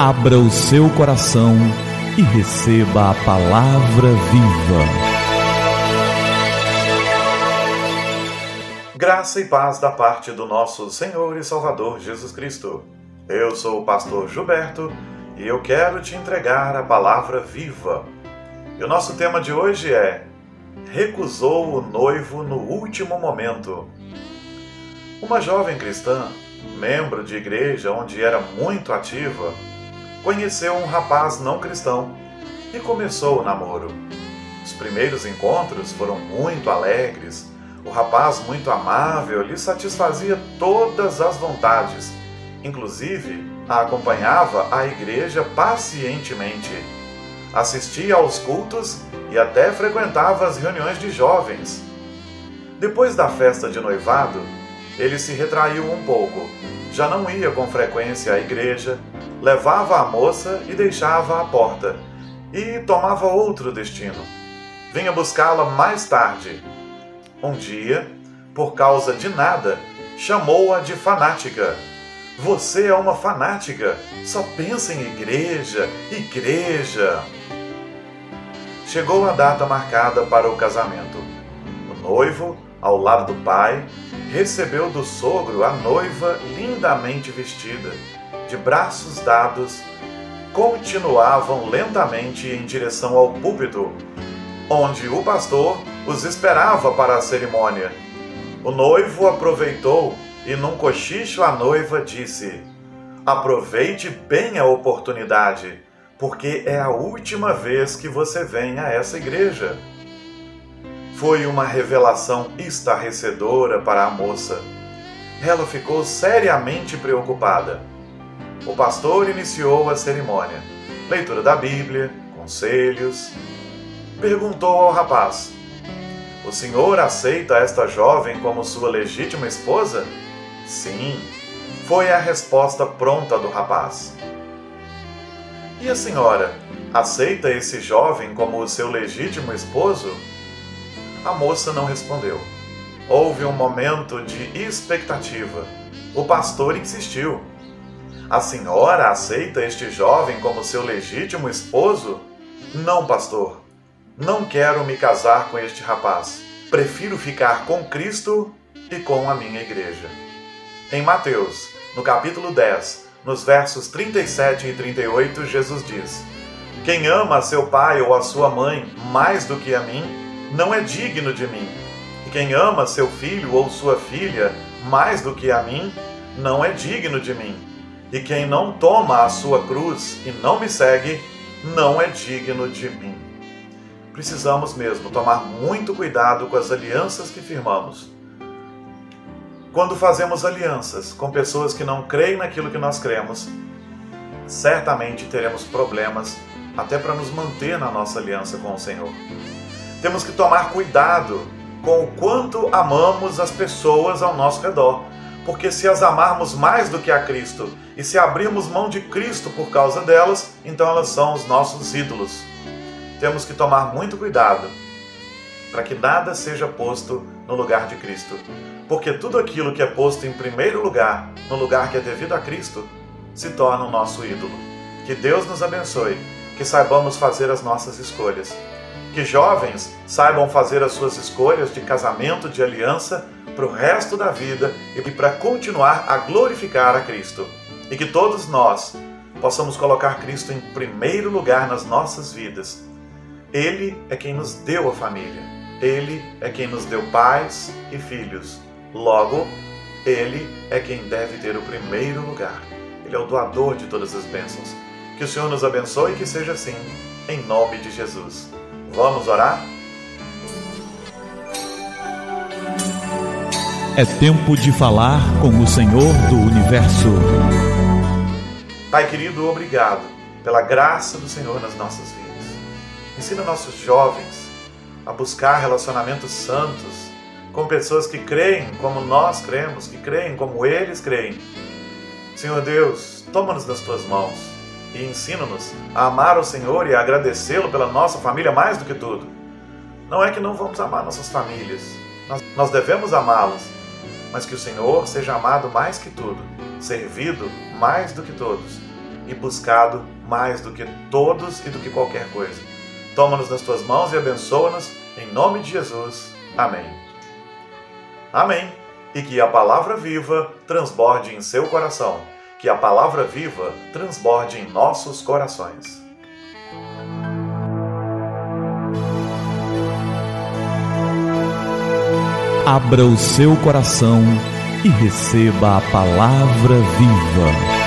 Abra o seu coração e receba a palavra viva. Graça e paz da parte do nosso Senhor e Salvador Jesus Cristo. Eu sou o pastor Gilberto e eu quero te entregar a palavra viva. E o nosso tema de hoje é Recusou o noivo no último momento. Uma jovem cristã, membro de igreja onde era muito ativa, conheceu um rapaz não cristão e começou o namoro. Os primeiros encontros foram muito alegres. O rapaz, muito amável, lhe satisfazia todas as vontades, inclusive a acompanhava à igreja pacientemente. Assistia aos cultos e até frequentava as reuniões de jovens. Depois da festa de noivado, ele se retraiu um pouco. Já não ia com frequência à igreja, levava a moça e deixava à porta, e tomava outro destino. Vinha buscá-la mais tarde. Um dia, por causa de nada, chamou-a de fanática. Você é uma fanática, só pensa em igreja, igreja. Chegou a data marcada para o casamento. O noivo, ao lado do pai, recebeu do sogro a noiva lindamente vestida, de braços dados, continuavam lentamente em direção ao púlpito, onde o pastor os esperava para a cerimônia. O noivo aproveitou e, num cochicho à noiva, disse: Aproveite bem a oportunidade porque é a última vez que você vem a essa igreja. Foi uma revelação estarrecedora para a moça. Ela ficou seriamente preocupada. O pastor iniciou a cerimônia. Leitura da Bíblia, conselhos. Perguntou ao rapaz: O senhor aceita esta jovem como sua legítima esposa? Sim, foi a resposta pronta do rapaz. E a senhora aceita esse jovem como seu legítimo esposo? A moça não respondeu. Houve um momento de expectativa. O pastor insistiu. A senhora aceita este jovem como seu legítimo esposo? Não, pastor. Não quero me casar com este rapaz. Prefiro ficar com Cristo e com a minha igreja. Em Mateus, no capítulo 10, nos versos 37 e 38, Jesus diz: Quem ama seu pai ou a sua mãe mais do que a mim, não é digno de mim. E quem ama seu filho ou sua filha mais do que a mim, não é digno de mim. E quem não toma a sua cruz e não me segue, não é digno de mim. Precisamos mesmo tomar muito cuidado com as alianças que firmamos quando fazemos alianças com pessoas que não creem naquilo que nós cremos, certamente teremos problemas até para nos manter na nossa aliança com o Senhor. Temos que tomar cuidado com o quanto amamos as pessoas ao nosso redor, porque se as amarmos mais do que a Cristo e se abrirmos mão de Cristo por causa delas, então elas são os nossos ídolos. Temos que tomar muito cuidado para que nada seja posto no lugar de Cristo. Porque tudo aquilo que é posto em primeiro lugar, no lugar que é devido a Cristo, se torna o nosso ídolo. Que Deus nos abençoe, que saibamos fazer as nossas escolhas. Que jovens saibam fazer as suas escolhas de casamento, de aliança, para o resto da vida e para continuar a glorificar a Cristo. E que todos nós possamos colocar Cristo em primeiro lugar nas nossas vidas. Ele é quem nos deu a família. Ele é quem nos deu pais e filhos. Logo, Ele é quem deve ter o primeiro lugar. Ele é o doador de todas as bênçãos. Que o Senhor nos abençoe e que seja assim, em nome de Jesus. Vamos orar? É tempo de falar com o Senhor do universo. Pai querido, obrigado pela graça do Senhor nas nossas vidas. Ensina nossos jovens a buscar relacionamentos santos com pessoas que creem como nós cremos, que creem como eles creem. Senhor Deus, toma-nos das tuas mãos e ensina-nos a amar o Senhor e a agradecê-lo pela nossa família mais do que tudo. Não é que não vamos amar nossas famílias, nós, devemos amá-las, mas que o Senhor seja amado mais que tudo, servido mais do que todos e buscado mais do que todos e do que qualquer coisa. Toma-nos nas tuas mãos e abençoa-nos, em nome de Jesus. Amém. Amém. E que a palavra viva transborde em seu coração, que a palavra viva transborde em nossos corações. Abra o seu coração e receba a palavra viva.